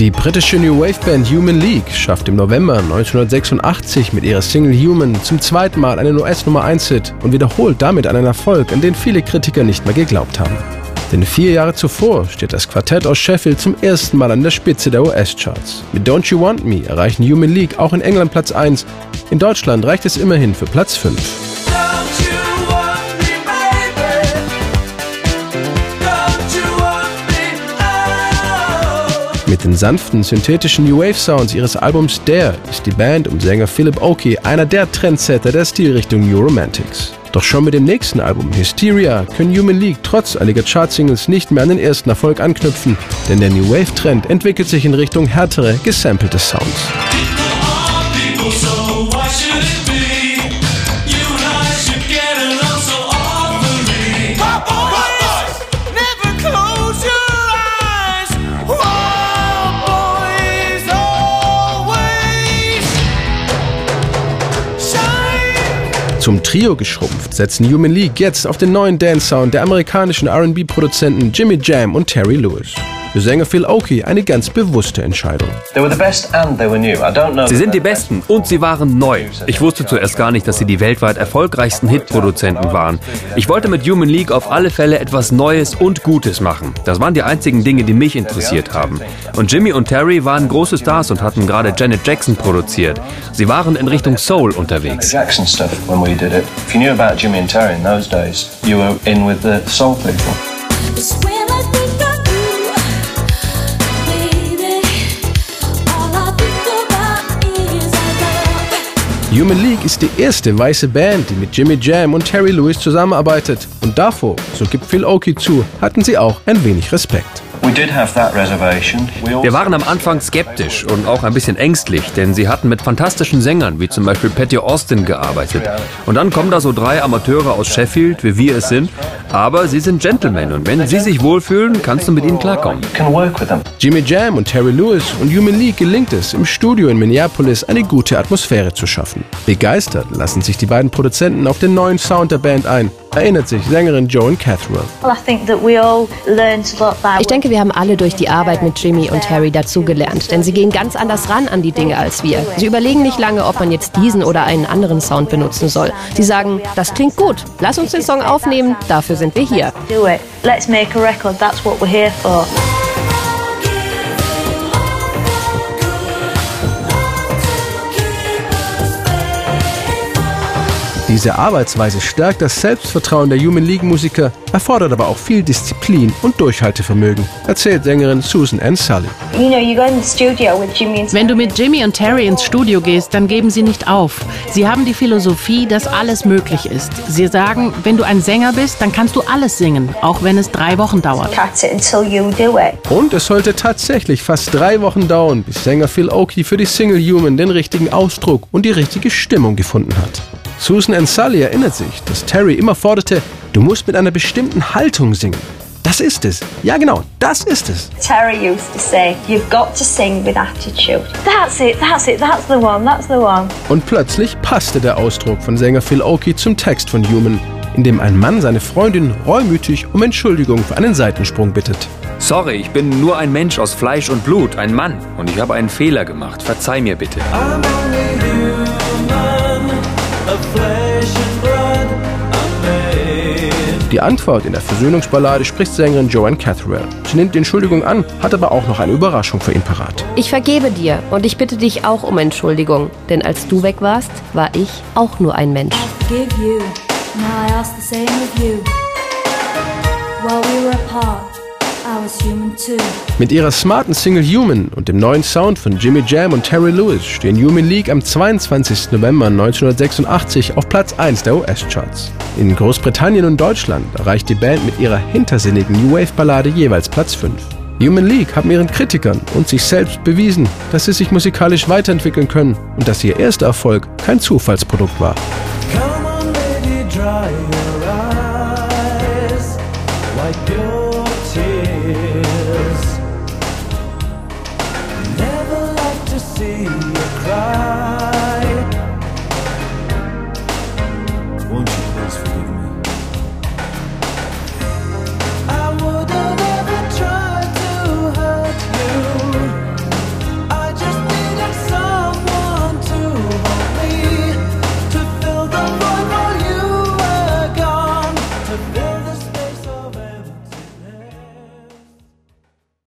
Die britische New Wave Band Human League schafft im November 1986 mit ihrer Single Human zum zweiten Mal einen US-Nummer 1-Hit und wiederholt damit einen Erfolg, an den viele Kritiker nicht mehr geglaubt haben. Denn vier Jahre zuvor steht das Quartett aus Sheffield zum ersten Mal an der Spitze der US-Charts. Mit Don't You Want Me erreichen Human League auch in England Platz 1. In Deutschland reicht es immerhin für Platz 5. den sanften, synthetischen New Wave Sounds ihres Albums Dare ist die Band um Sänger Philip Oakey einer der Trendsetter der Stilrichtung New Romantics. Doch schon mit dem nächsten Album Hysteria können Human League trotz einiger Chartsingles nicht mehr an den ersten Erfolg anknüpfen, denn der New Wave Trend entwickelt sich in Richtung härtere, gesampelte Sounds. Zum Trio geschrumpft setzen Human League jetzt auf den neuen Dance-Sound der amerikanischen RB-Produzenten Jimmy Jam und Terry Lewis. Für Sänger Phil Oakey eine ganz bewusste Entscheidung. Sie sind die Besten und sie waren neu. Ich wusste zuerst gar nicht, dass sie die weltweit erfolgreichsten Hitproduzenten waren. Ich wollte mit Human League auf alle Fälle etwas Neues und Gutes machen. Das waren die einzigen Dinge, die mich interessiert haben. Und Jimmy und Terry waren große Stars und hatten gerade Janet Jackson produziert. Sie waren in Richtung Soul unterwegs. Jimmy and Terry in those days, you were in with the soul people. Human League ist die erste weiße Band, die mit Jimmy Jam und Terry Lewis zusammenarbeitet. Und davor, so gibt Phil Oakey zu, hatten sie auch ein wenig Respekt. Wir waren am Anfang skeptisch und auch ein bisschen ängstlich, denn sie hatten mit fantastischen Sängern wie zum Beispiel Patty Austin gearbeitet. Und dann kommen da so drei Amateure aus Sheffield, wie wir es sind, aber sie sind Gentlemen und wenn sie sich wohlfühlen, kannst du mit ihnen klarkommen. Jimmy Jam und Terry Lewis und Human League gelingt es, im Studio in Minneapolis eine gute Atmosphäre zu schaffen. Begeistert lassen sich die beiden Produzenten auf den neuen Sound der Band ein erinnert sich Sängerin Joan Catherall. Ich denke, wir haben alle durch die Arbeit mit Jimmy und Harry dazugelernt, denn sie gehen ganz anders ran an die Dinge als wir. Sie überlegen nicht lange, ob man jetzt diesen oder einen anderen Sound benutzen soll. Sie sagen, das klingt gut, lass uns den Song aufnehmen, dafür sind wir hier. Let's make a record, that's what we're here for. Diese Arbeitsweise stärkt das Selbstvertrauen der Human League Musiker, erfordert aber auch viel Disziplin und Durchhaltevermögen, erzählt Sängerin Susan Ann Sully. Wenn du mit Jimmy und Terry ins Studio gehst, dann geben sie nicht auf. Sie haben die Philosophie, dass alles möglich ist. Sie sagen, wenn du ein Sänger bist, dann kannst du alles singen, auch wenn es drei Wochen dauert. Und es sollte tatsächlich fast drei Wochen dauern, bis Sänger Phil Oakey für die Single Human den richtigen Ausdruck und die richtige Stimmung gefunden hat. Susan Ann Sully erinnert sich, dass Terry immer forderte, du musst mit einer bestimmten Haltung singen. Das ist es. Ja, genau, das ist es. Terry used to say, you've got to sing with attitude. That's it, that's it, that's the one, that's the one. Und plötzlich passte der Ausdruck von Sänger Phil Oakey zum Text von Human, in dem ein Mann seine Freundin reumütig um Entschuldigung für einen Seitensprung bittet. Sorry, ich bin nur ein Mensch aus Fleisch und Blut, ein Mann, und ich habe einen Fehler gemacht. Verzeih mir bitte. Die Antwort in der Versöhnungsballade spricht Sängerin Joanne Catherall. Sie nimmt die Entschuldigung an, hat aber auch noch eine Überraschung für ihn parat. Ich vergebe dir und ich bitte dich auch um Entschuldigung, denn als du weg warst, war ich auch nur ein Mensch. While we were apart. Mit ihrer smarten Single Human und dem neuen Sound von Jimmy Jam und Terry Lewis stehen Human League am 22. November 1986 auf Platz 1 der US-Charts. In Großbritannien und Deutschland erreicht die Band mit ihrer hintersinnigen New Wave-Ballade jeweils Platz 5. Human League haben ihren Kritikern und sich selbst bewiesen, dass sie sich musikalisch weiterentwickeln können und dass ihr erster Erfolg kein Zufallsprodukt war.